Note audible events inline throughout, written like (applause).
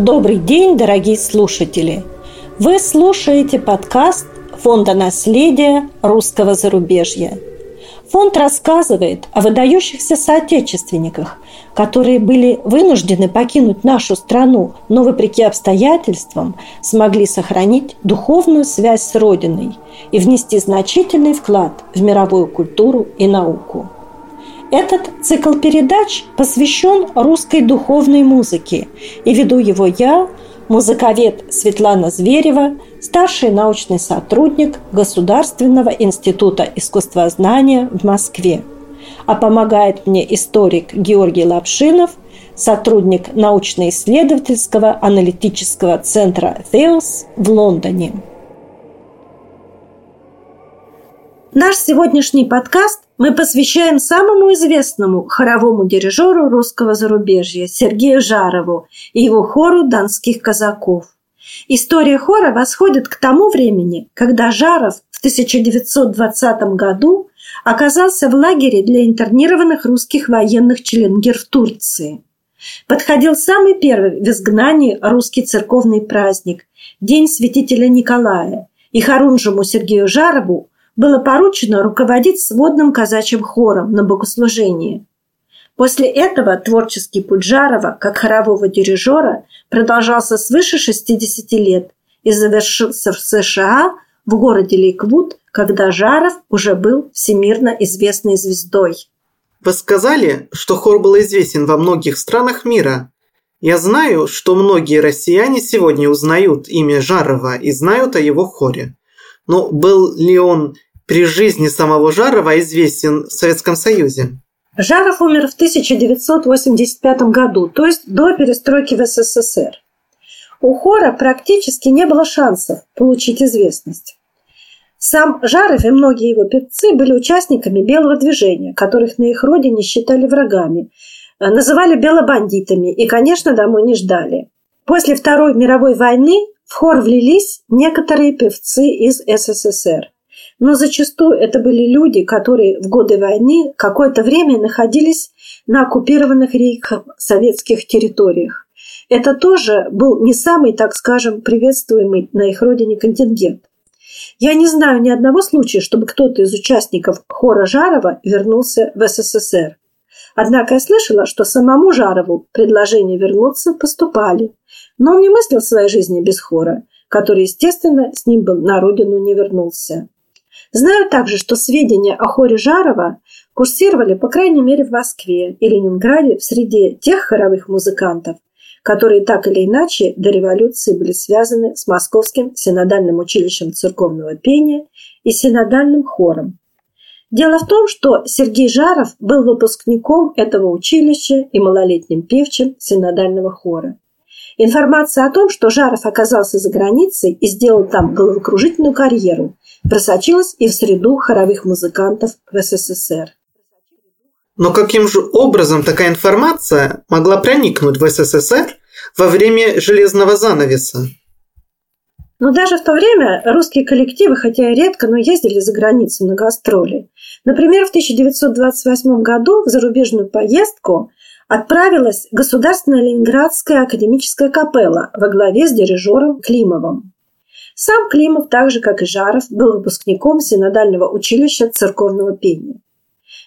Добрый день, дорогие слушатели! Вы слушаете подкаст Фонда наследия русского зарубежья. Фонд рассказывает о выдающихся соотечественниках, которые были вынуждены покинуть нашу страну, но вопреки обстоятельствам смогли сохранить духовную связь с Родиной и внести значительный вклад в мировую культуру и науку. Этот цикл передач посвящен русской духовной музыке, и веду его я, музыковед Светлана Зверева, старший научный сотрудник Государственного института искусствознания в Москве. А помогает мне историк Георгий Лапшинов, сотрудник научно-исследовательского аналитического центра «Теос» в Лондоне. Наш сегодняшний подкаст мы посвящаем самому известному хоровому дирижеру русского зарубежья Сергею Жарову и его хору донских казаков. История хора восходит к тому времени, когда Жаров в 1920 году оказался в лагере для интернированных русских военных Челенгер в Турции. Подходил самый первый в изгнании русский церковный праздник – День святителя Николая, и Харунжему Сергею Жарову было поручено руководить сводным казачьим хором на богослужении. После этого творческий путь Жарова, как хорового дирижера, продолжался свыше 60 лет и завершился в США в городе Лейквуд, когда Жаров уже был всемирно известной звездой. Вы сказали, что хор был известен во многих странах мира. Я знаю, что многие россияне сегодня узнают имя Жарова и знают о его хоре. Но был ли он при жизни самого Жарова известен в Советском Союзе? Жаров умер в 1985 году, то есть до перестройки в СССР. У хора практически не было шансов получить известность. Сам Жаров и многие его певцы были участниками белого движения, которых на их родине считали врагами, называли белобандитами и, конечно, домой не ждали. После Второй мировой войны в хор влились некоторые певцы из СССР. Но зачастую это были люди, которые в годы войны какое-то время находились на оккупированных рейхом советских территориях. Это тоже был не самый, так скажем, приветствуемый на их родине контингент. Я не знаю ни одного случая, чтобы кто-то из участников хора Жарова вернулся в СССР. Однако я слышала, что самому Жарову предложения вернуться поступали. Но он не мыслил своей жизни без хора, который, естественно, с ним бы на родину не вернулся. Знаю также, что сведения о хоре Жарова курсировали, по крайней мере, в Москве и Ленинграде в среде тех хоровых музыкантов, которые так или иначе до революции были связаны с Московским синодальным училищем церковного пения и синодальным хором. Дело в том, что Сергей Жаров был выпускником этого училища и малолетним певчим синодального хора. Информация о том, что Жаров оказался за границей и сделал там головокружительную карьеру, просочилась и в среду хоровых музыкантов в СССР. Но каким же образом такая информация могла проникнуть в СССР во время железного занавеса? Но даже в то время русские коллективы, хотя и редко, но ездили за границу на гастроли. Например, в 1928 году в зарубежную поездку отправилась Государственная Ленинградская академическая капелла во главе с дирижером Климовым. Сам Климов, так же как и Жаров, был выпускником синодального училища церковного пения.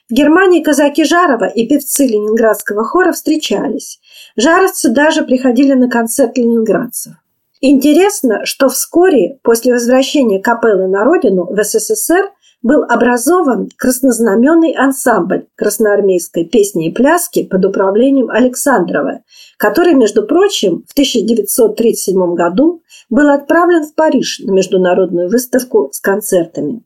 В Германии казаки Жарова и певцы ленинградского хора встречались. Жаровцы даже приходили на концерт ленинградцев. Интересно, что вскоре после возвращения капеллы на родину в СССР был образован краснознаменный ансамбль красноармейской песни и пляски под управлением Александрова, который, между прочим, в 1937 году был отправлен в Париж на международную выставку с концертами.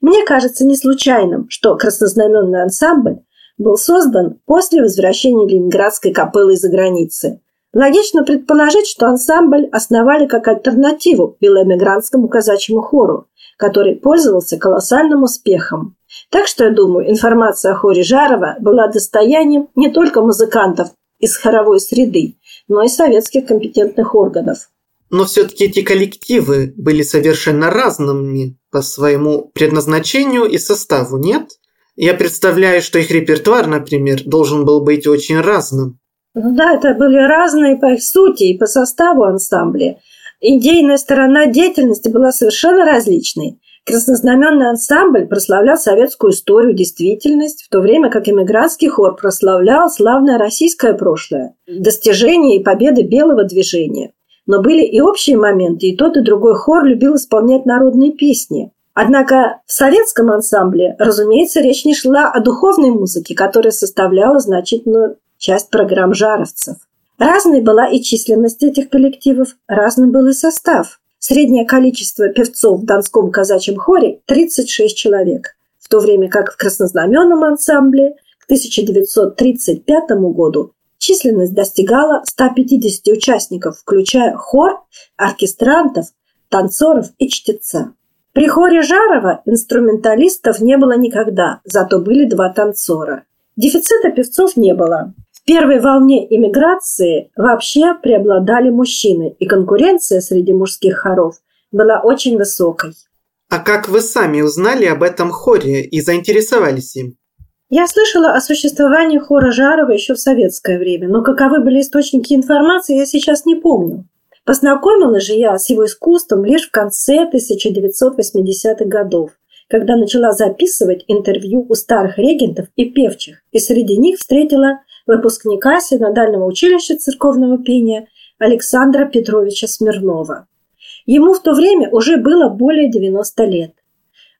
Мне кажется не случайным, что краснознаменный ансамбль был создан после возвращения Ленинградской капеллы из-за границы. Логично предположить, что ансамбль основали как альтернативу белоэмигрантскому казачьему хору, который пользовался колоссальным успехом. Так что, я думаю, информация о хоре Жарова была достоянием не только музыкантов из хоровой среды, но и советских компетентных органов. Но все-таки эти коллективы были совершенно разными по своему предназначению и составу, нет? Я представляю, что их репертуар, например, должен был быть очень разным. Ну да, это были разные по их сути и по составу ансамбля. Идейная сторона деятельности была совершенно различной. Краснознаменный ансамбль прославлял советскую историю, действительность, в то время как эмигрантский хор прославлял славное российское прошлое, достижения и победы белого движения. Но были и общие моменты, и тот, и другой хор любил исполнять народные песни. Однако в советском ансамбле, разумеется, речь не шла о духовной музыке, которая составляла значительную часть программ жаровцев. Разной была и численность этих коллективов, разным был и состав. Среднее количество певцов в Донском казачьем хоре – 36 человек, в то время как в краснознаменном ансамбле к 1935 году численность достигала 150 участников, включая хор, оркестрантов, танцоров и чтеца. При хоре Жарова инструменталистов не было никогда, зато были два танцора. Дефицита певцов не было первой волне иммиграции вообще преобладали мужчины, и конкуренция среди мужских хоров была очень высокой. А как вы сами узнали об этом хоре и заинтересовались им? Я слышала о существовании хора Жарова еще в советское время, но каковы были источники информации, я сейчас не помню. Познакомилась же я с его искусством лишь в конце 1980-х годов, когда начала записывать интервью у старых регентов и певчих, и среди них встретила выпускника Синодального училища церковного пения Александра Петровича Смирнова. Ему в то время уже было более 90 лет.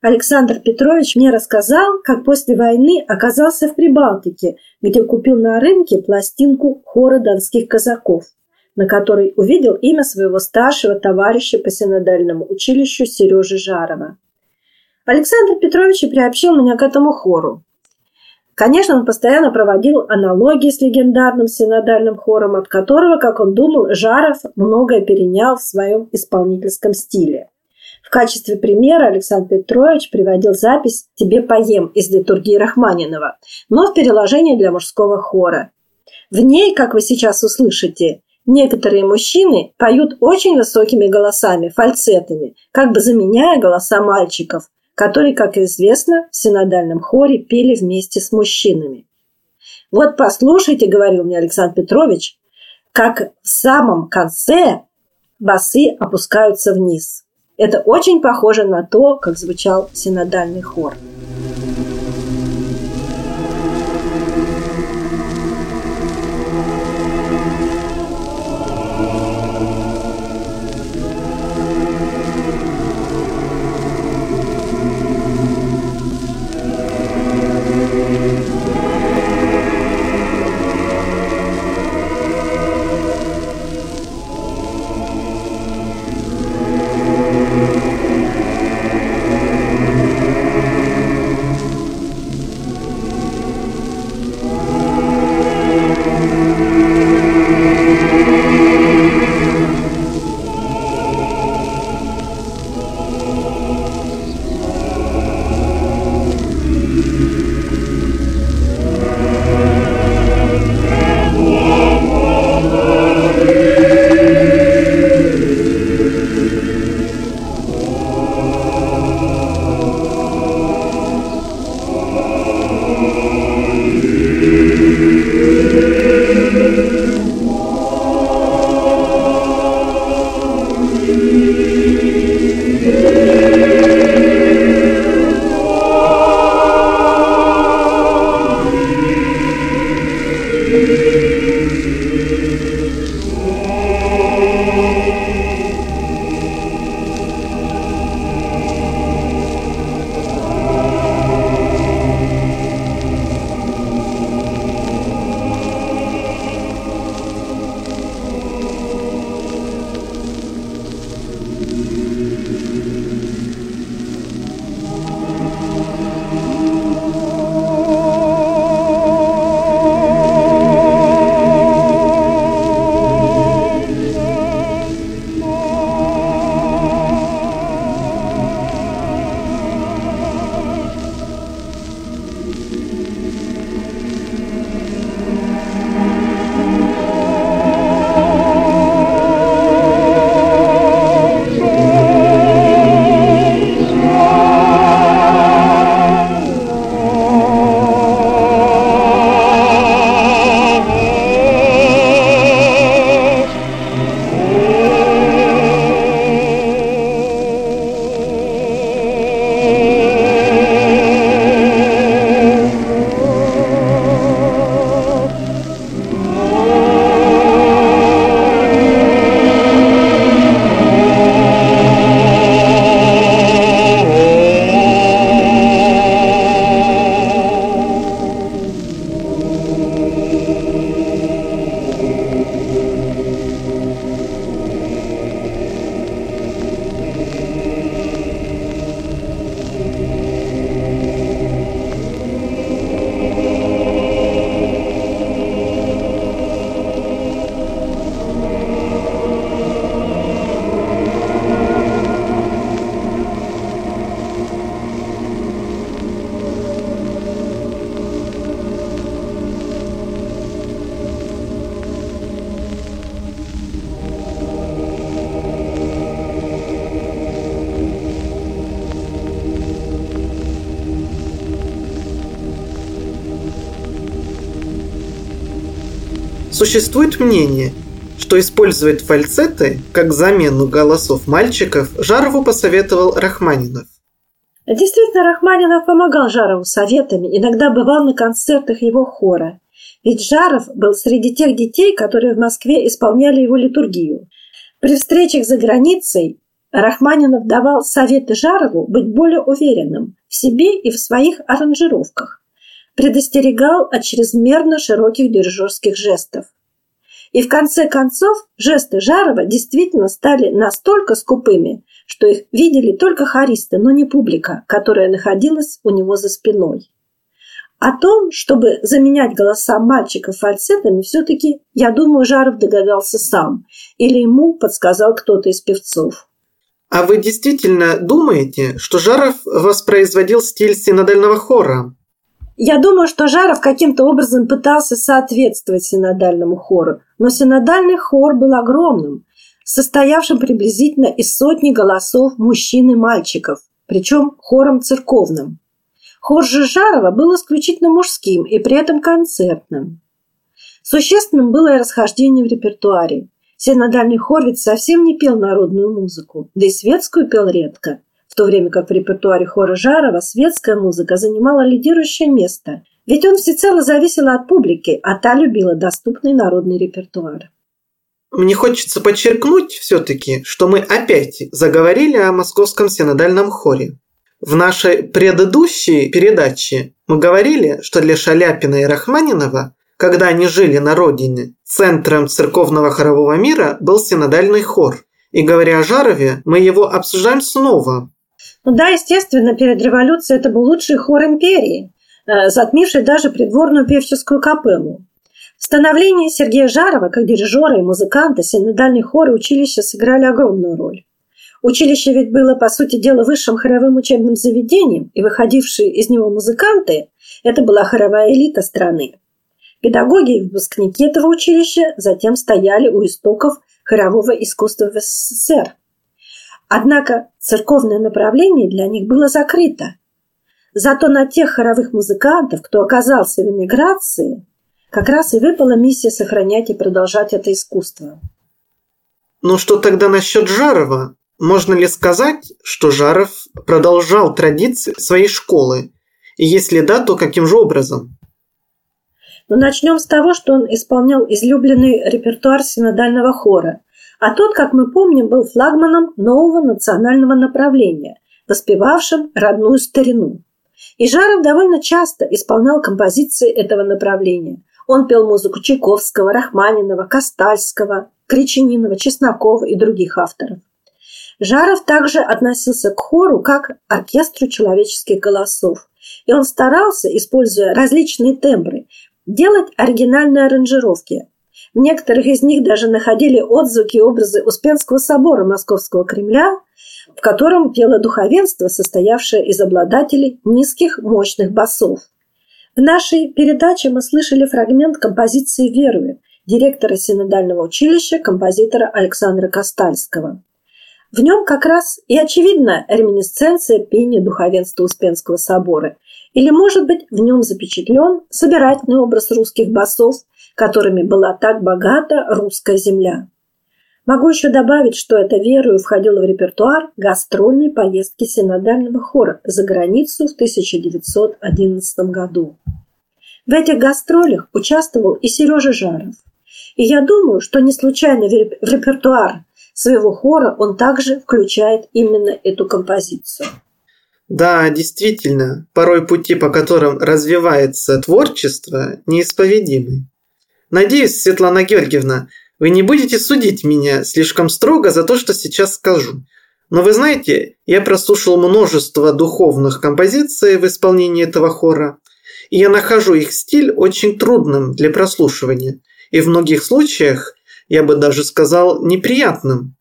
Александр Петрович мне рассказал, как после войны оказался в Прибалтике, где купил на рынке пластинку хора донских казаков, на которой увидел имя своего старшего товарища по синодальному училищу Сережи Жарова. Александр Петрович приобщил меня к этому хору. Конечно, он постоянно проводил аналогии с легендарным синодальным хором, от которого, как он думал, Жаров многое перенял в своем исполнительском стиле. В качестве примера Александр Петрович приводил запись «Тебе поем» из литургии Рахманинова, но в переложении для мужского хора. В ней, как вы сейчас услышите, некоторые мужчины поют очень высокими голосами, фальцетами, как бы заменяя голоса мальчиков, которые, как известно, в синодальном хоре пели вместе с мужчинами. «Вот послушайте, — говорил мне Александр Петрович, — как в самом конце басы опускаются вниз. Это очень похоже на то, как звучал синодальный хор». Существует мнение, что использовать фальцеты как замену голосов мальчиков Жарову посоветовал Рахманинов. Действительно, Рахманинов помогал Жарову советами, иногда бывал на концертах его хора. Ведь Жаров был среди тех детей, которые в Москве исполняли его литургию. При встречах за границей Рахманинов давал советы Жарову быть более уверенным в себе и в своих аранжировках. Предостерегал от чрезмерно широких дирижерских жестов. И в конце концов жесты Жарова действительно стали настолько скупыми, что их видели только хористы, но не публика, которая находилась у него за спиной. О том, чтобы заменять голоса мальчиков фальцетами, все-таки, я думаю, Жаров догадался сам. Или ему подсказал кто-то из певцов. А вы действительно думаете, что Жаров воспроизводил стиль синодального хора? Я думаю, что Жаров каким-то образом пытался соответствовать синодальному хору, но синодальный хор был огромным, состоявшим приблизительно из сотни голосов мужчин и мальчиков, причем хором церковным. Хор же Жарова был исключительно мужским и при этом концертным. Существенным было и расхождение в репертуаре. Синодальный хор ведь совсем не пел народную музыку, да и светскую пел редко, в то время как в репертуаре хора Жарова светская музыка занимала лидирующее место, ведь он всецело зависел от публики, а та любила доступный народный репертуар. Мне хочется подчеркнуть все-таки, что мы опять заговорили о московском синодальном хоре. В нашей предыдущей передаче мы говорили, что для Шаляпина и Рахманинова, когда они жили на родине, центром церковного хорового мира был синодальный хор. И говоря о Жарове, мы его обсуждаем снова. Ну да, естественно, перед революцией это был лучший хор империи, э, затмивший даже придворную певческую капеллу. В становлении Сергея Жарова как дирижера и музыканта синодальный хор и училище сыграли огромную роль. Училище ведь было, по сути дела, высшим хоровым учебным заведением, и выходившие из него музыканты – это была хоровая элита страны. Педагоги и выпускники этого училища затем стояли у истоков хорового искусства в СССР. Однако церковное направление для них было закрыто. Зато на тех хоровых музыкантов, кто оказался в эмиграции, как раз и выпала миссия сохранять и продолжать это искусство. Ну что тогда насчет Жарова? Можно ли сказать, что Жаров продолжал традиции своей школы? И если да, то каким же образом? Ну, начнем с того, что он исполнял излюбленный репертуар синодального хора. А тот, как мы помним, был флагманом нового национального направления, воспевавшим родную старину. И Жаров довольно часто исполнял композиции этого направления. Он пел музыку Чайковского, Рахманинова, Костальского, Кричининова, Чеснокова и других авторов. Жаров также относился к хору как к оркестру человеческих голосов. И он старался, используя различные тембры, делать оригинальные аранжировки. В некоторых из них даже находили отзвуки и образы Успенского собора Московского Кремля, в котором пело духовенство, состоявшее из обладателей низких мощных басов. В нашей передаче мы слышали фрагмент композиции «Веруя» директора синодального училища, композитора Александра Костальского. В нем как раз и очевидна реминисценция пения духовенства Успенского собора. Или, может быть, в нем запечатлен собирательный образ русских басов, которыми была так богата русская земля. Могу еще добавить, что эта верою входила в репертуар гастрольной поездки синодального хора за границу в 1911 году. В этих гастролях участвовал и Сережа Жаров. И я думаю, что не случайно в репертуар своего хора он также включает именно эту композицию. Да, действительно, порой пути, по которым развивается творчество, неисповедимы. Надеюсь, Светлана Георгиевна, вы не будете судить меня слишком строго за то, что сейчас скажу. Но вы знаете, я прослушал множество духовных композиций в исполнении этого хора, и я нахожу их стиль очень трудным для прослушивания, и в многих случаях я бы даже сказал, неприятным.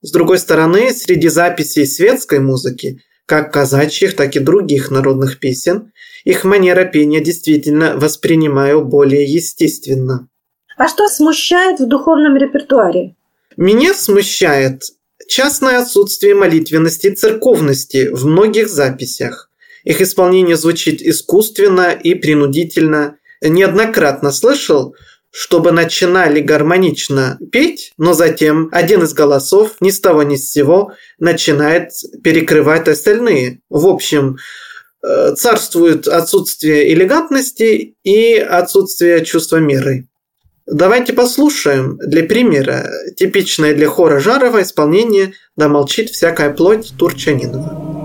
С другой стороны, среди записей светской музыки, как казачьих, так и других народных песен, их манера пения действительно воспринимаю более естественно. А что смущает в духовном репертуаре? Меня смущает частное отсутствие молитвенности и церковности в многих записях. Их исполнение звучит искусственно и принудительно. Неоднократно слышал, чтобы начинали гармонично петь, но затем один из голосов ни с того ни с сего начинает перекрывать остальные. В общем, э, царствует отсутствие элегантности и отсутствие чувства меры. Давайте послушаем для примера типичное для хора Жарова исполнение «Да молчит всякая плоть Турчанинова».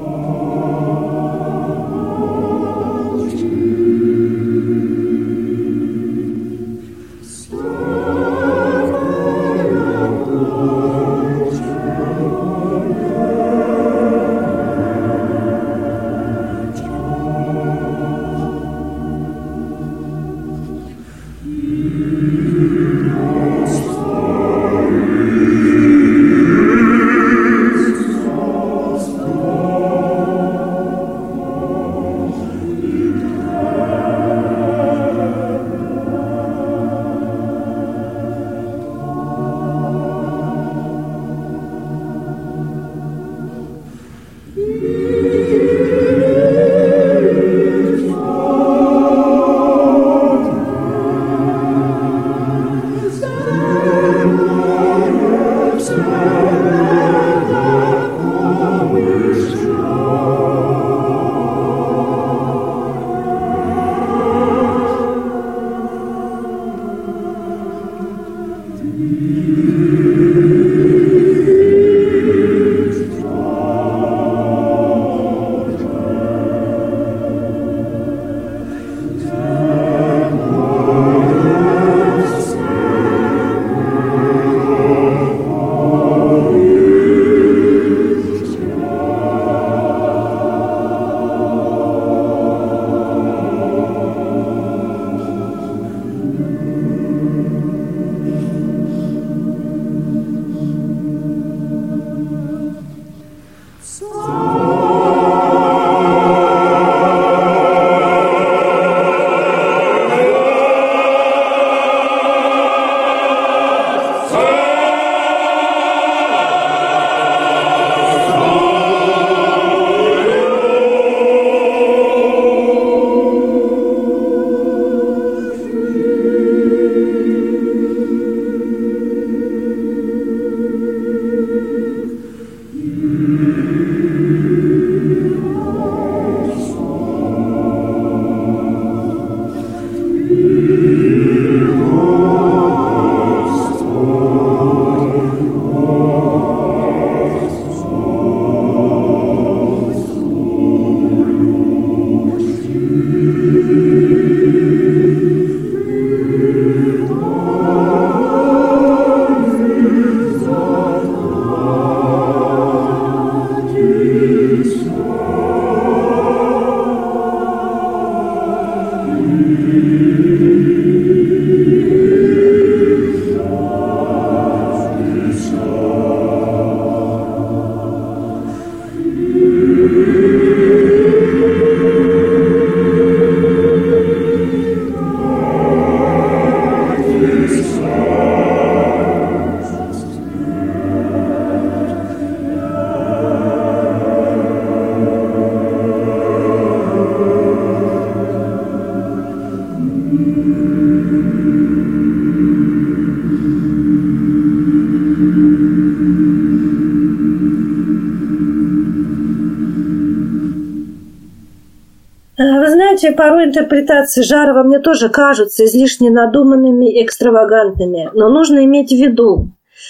Порой интерпретации Жарова мне тоже кажутся излишне надуманными и экстравагантными, но нужно иметь в виду,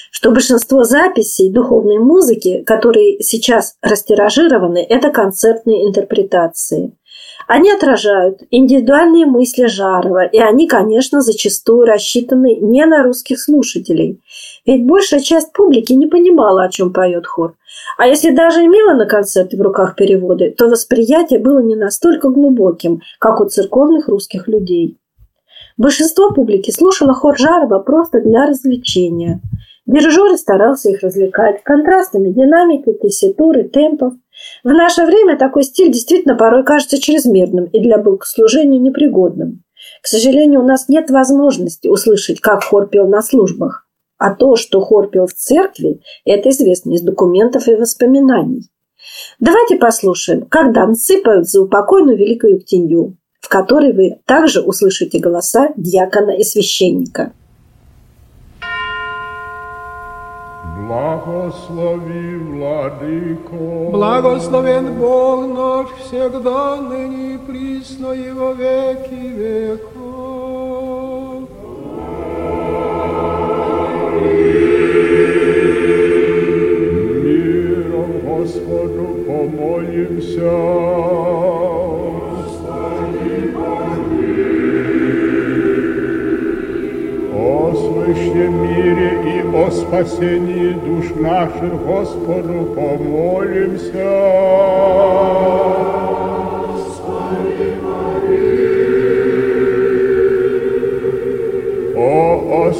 что большинство записей духовной музыки, которые сейчас растиражированы, это концертные интерпретации. Они отражают индивидуальные мысли Жарова, и они, конечно, зачастую рассчитаны не на русских слушателей. Ведь большая часть публики не понимала, о чем поет хор. А если даже имела на концерте в руках переводы, то восприятие было не настолько глубоким, как у церковных русских людей. Большинство публики слушало хор Жарова просто для развлечения. Дирижер старался их развлекать контрастами динамики, тесситуры, темпов – в наше время такой стиль действительно порой кажется чрезмерным и для богослужения непригодным. К сожалению, у нас нет возможности услышать, как хор пел на службах. А то, что хор пел в церкви, это известно из документов и воспоминаний. Давайте послушаем, как донцы поют за упокойную великую Ктенью. в которой вы также услышите голоса диакона и священника. Благослови, Владыко. Благословен Бог наш всегда, ныне и присно и во веки веков. Господу помолимся. О свыщем мире и о спасении душ наших Господу помолимся.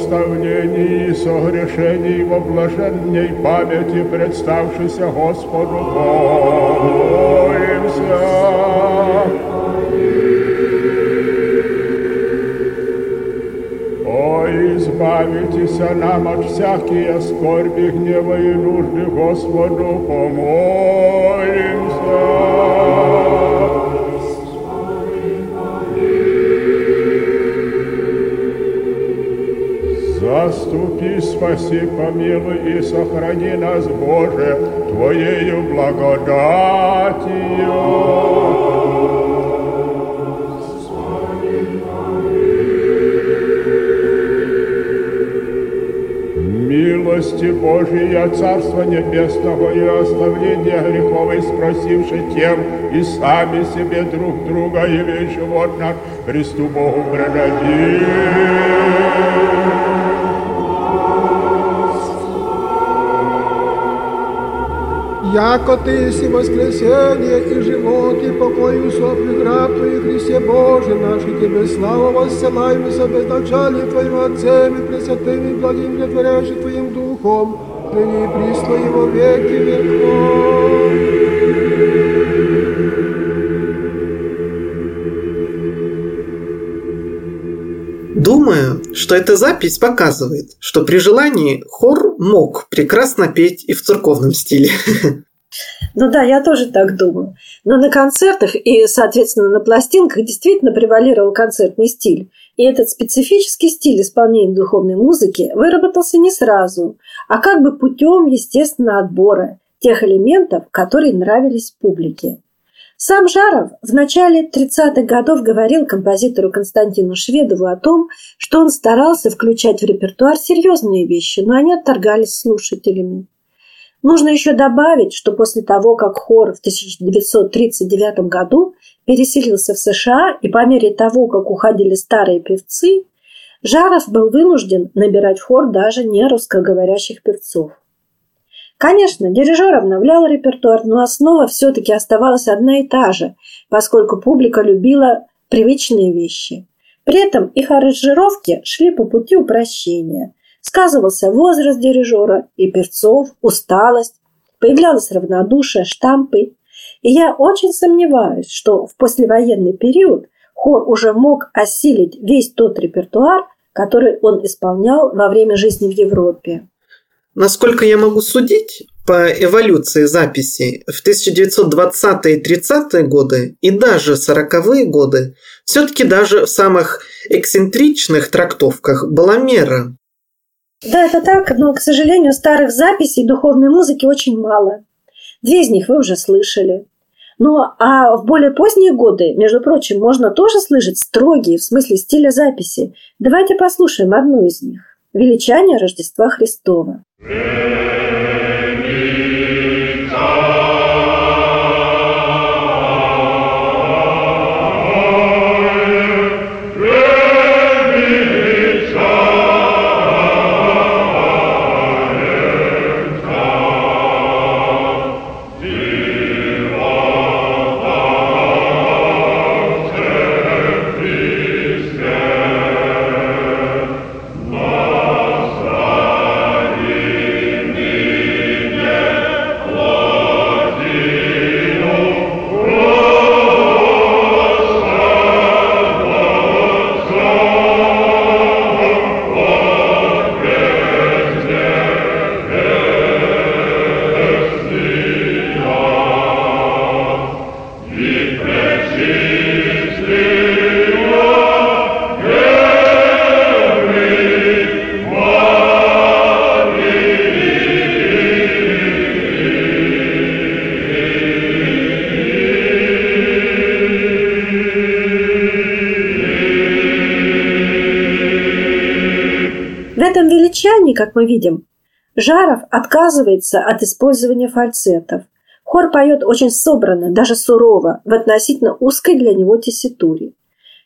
О оставлении согрешений во блаженней памяти представшейся Господу помолимся. О, избавитесь нам от всякие скорби, гнева и нужды, Господу помолимся. Заступи, спаси, помилуй и сохрани нас, Боже, Твоею благодатью. Милости Божия, Царства Небесного и оставления грехов спросивши тем и сами себе друг друга и весь живот наш Христу Богу предадим. Яко Ты есть воскресение и живот, и покой усопли граб Твой, Христе Боже наш, и Тебе славу воссылаем и собезначали Твоим Отцем и Пресвятым и благим претворяющим Твоим Духом, ныне и присно и веки веков. Думаю, что эта запись показывает, что при желании хор мог прекрасно петь и в церковном стиле. (laughs) Ну да, я тоже так думаю. Но на концертах и, соответственно, на пластинках действительно превалировал концертный стиль. И этот специфический стиль исполнения духовной музыки выработался не сразу, а как бы путем, естественно, отбора тех элементов, которые нравились публике. Сам Жаров в начале 30-х годов говорил композитору Константину Шведову о том, что он старался включать в репертуар серьезные вещи, но они отторгались слушателями. Нужно еще добавить, что после того, как хор в 1939 году переселился в США и по мере того, как уходили старые певцы, Жаров был вынужден набирать в хор даже не русскоговорящих певцов. Конечно, дирижер обновлял репертуар, но основа все-таки оставалась одна и та же, поскольку публика любила привычные вещи. При этом их аранжировки шли по пути упрощения. Сказывался возраст дирижера и певцов, усталость, появлялось равнодушие, штампы. И я очень сомневаюсь, что в послевоенный период хор уже мог осилить весь тот репертуар, который он исполнял во время жизни в Европе. Насколько я могу судить, по эволюции записей в 1920-е и 30-е годы и даже 40-е годы все-таки даже в самых эксцентричных трактовках была мера. Да, это так, но, к сожалению, старых записей духовной музыки очень мало. Две из них вы уже слышали. Ну, а в более поздние годы, между прочим, можно тоже слышать строгие, в смысле стиля записи. Давайте послушаем одну из них. «Величание Рождества Христова». Господи, окончании, как мы видим, Жаров отказывается от использования фальцетов. Хор поет очень собранно, даже сурово, в относительно узкой для него тесситуре.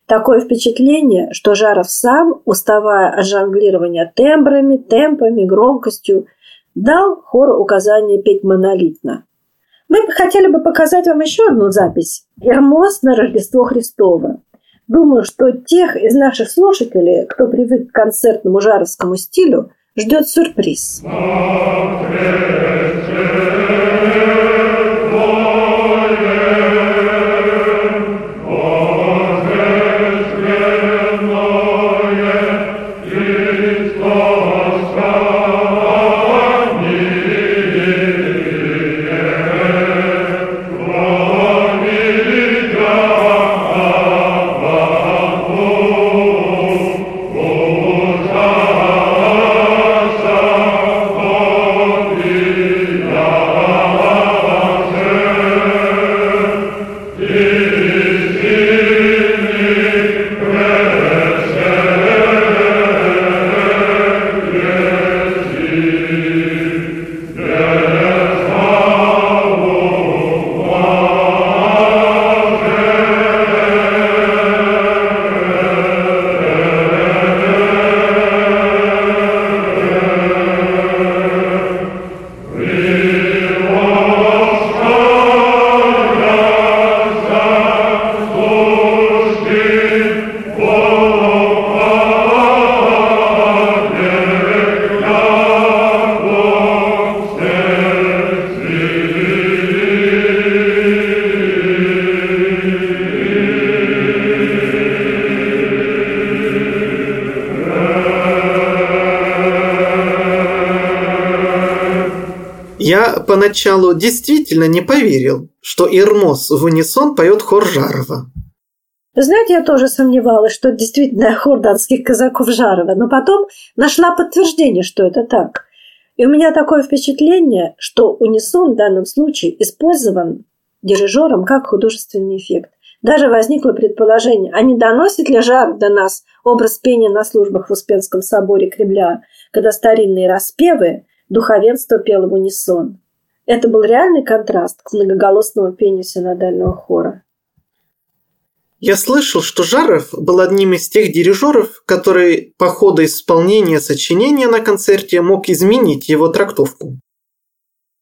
Такое впечатление, что Жаров сам, уставая от жонглирования тембрами, темпами, громкостью, дал хору указание петь монолитно. Мы хотели бы показать вам еще одну запись. «Ермос на Рождество Христово». Думаю, что тех из наших слушателей, кто привык к концертному жаровскому стилю, ждет сюрприз. Я поначалу действительно не поверил, что Ирмос в унисон поет хор Жарова. знаете, я тоже сомневалась, что действительно хор датских казаков Жарова, но потом нашла подтверждение, что это так. И у меня такое впечатление, что унисон в данном случае использован дирижером как художественный эффект. Даже возникло предположение, а не доносит ли жар до нас образ пения на службах в Успенском соборе Кремля, когда старинные распевы духовенство пело в унисон. Это был реальный контраст к многоголосному пению синодального хора. Я слышал, что Жаров был одним из тех дирижеров, который по ходу исполнения сочинения на концерте мог изменить его трактовку.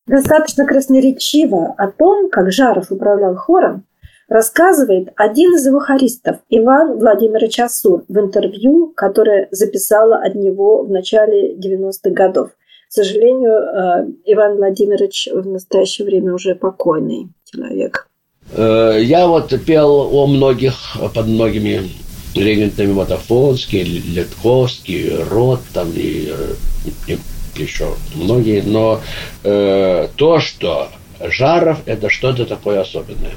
Достаточно красноречиво о том, как Жаров управлял хором, рассказывает один из его хористов, Иван Владимирович Асур, в интервью, которое записала от него в начале 90-х годов. К сожалению, э, Иван Владимирович в настоящее время уже покойный человек. Э, я вот пел о многих, под многими регентами вот Афонский, Летковский, Рот там и, и еще многие, но э, то, что Жаров это что-то такое особенное.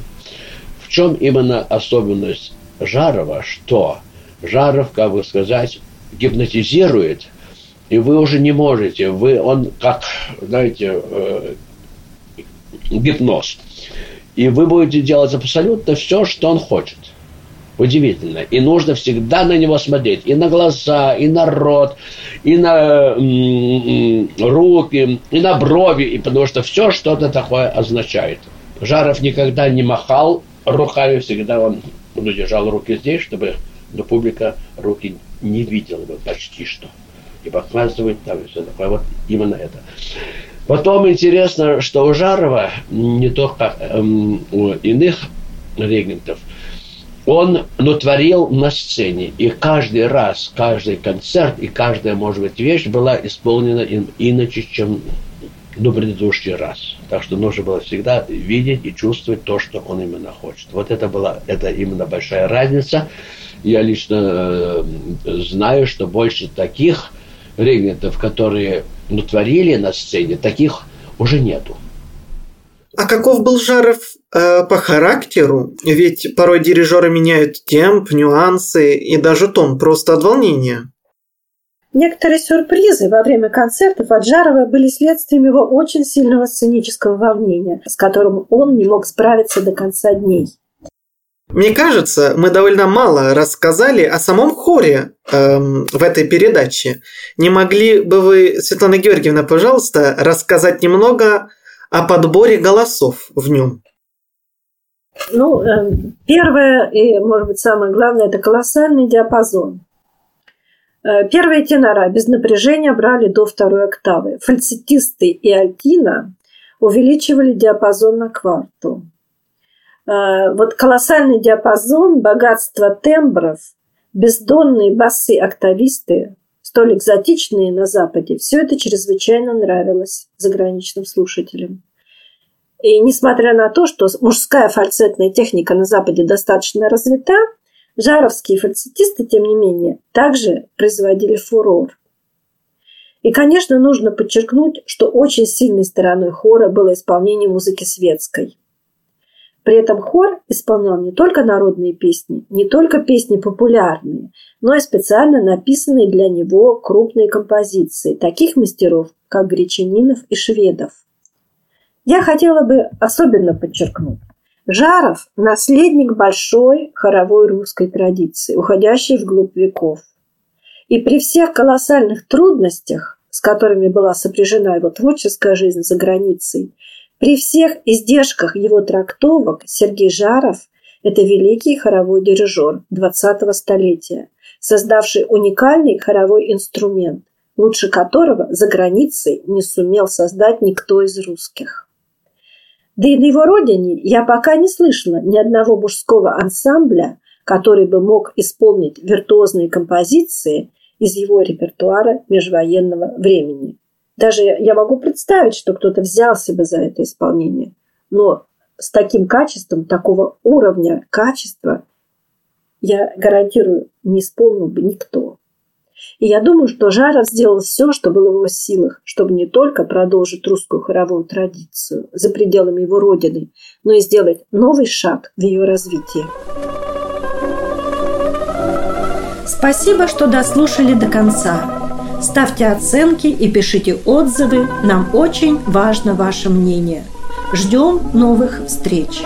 В чем именно особенность Жарова, что Жаров, как бы сказать, гипнотизирует и вы уже не можете, вы, он как, знаете, э, гипноз. И вы будете делать абсолютно все, что он хочет. Удивительно. И нужно всегда на него смотреть. И на глаза, и на рот, и на руки, и на брови. И потому что все что-то такое означает. Жаров никогда не махал руками, всегда он ну, держал руки здесь, чтобы ну, публика руки не видела бы почти что и показывать там и все такое. Вот именно это. Потом интересно, что у Жарова, не только эм, у иных регентов, он натворил на сцене. И каждый раз, каждый концерт и каждая, может быть, вещь была исполнена им иначе, чем ну, предыдущий раз. Так что нужно было всегда видеть и чувствовать то, что он именно хочет. Вот это была, это именно большая разница. Я лично э, знаю, что больше таких регентов, которые натворили на сцене, таких уже нету. А каков был Жаров э, по характеру? Ведь порой дирижеры меняют темп, нюансы и даже тон просто от волнения. Некоторые сюрпризы во время концертов от Жарова были следствием его очень сильного сценического волнения, с которым он не мог справиться до конца дней. Мне кажется, мы довольно мало рассказали о самом хоре эм, в этой передаче. Не могли бы вы, Светлана Георгиевна, пожалуйста, рассказать немного о подборе голосов в нем? Ну, э, первое и, может быть, самое главное, это колоссальный диапазон. Э, первые тенора без напряжения брали до второй октавы. Фальцетисты и альтина увеличивали диапазон на кварту. Э, вот колоссальный диапазон, богатство тембров, бездонные басы-октависты, столь экзотичные на Западе, все это чрезвычайно нравилось заграничным слушателям. И несмотря на то, что мужская фальцетная техника на Западе достаточно развита, жаровские фальцетисты, тем не менее, также производили фурор. И, конечно, нужно подчеркнуть, что очень сильной стороной хора было исполнение музыки светской. При этом хор исполнял не только народные песни, не только песни популярные, но и специально написанные для него крупные композиции таких мастеров, как Гречанинов и Шведов. Я хотела бы особенно подчеркнуть, Жаров – наследник большой хоровой русской традиции, уходящей вглубь веков. И при всех колоссальных трудностях, с которыми была сопряжена его творческая жизнь за границей, при всех издержках его трактовок Сергей Жаров – это великий хоровой дирижер 20-го столетия, создавший уникальный хоровой инструмент, лучше которого за границей не сумел создать никто из русских. Да и на его родине я пока не слышала ни одного мужского ансамбля, который бы мог исполнить виртуозные композиции из его репертуара межвоенного времени. Даже я могу представить, что кто-то взялся бы за это исполнение. Но с таким качеством, такого уровня качества, я гарантирую, не исполнил бы никто. И я думаю, что Жаров сделал все, что было в его силах, чтобы не только продолжить русскую хоровую традицию за пределами его родины, но и сделать новый шаг в ее развитии. Спасибо, что дослушали до конца. Ставьте оценки и пишите отзывы. Нам очень важно ваше мнение. Ждем новых встреч.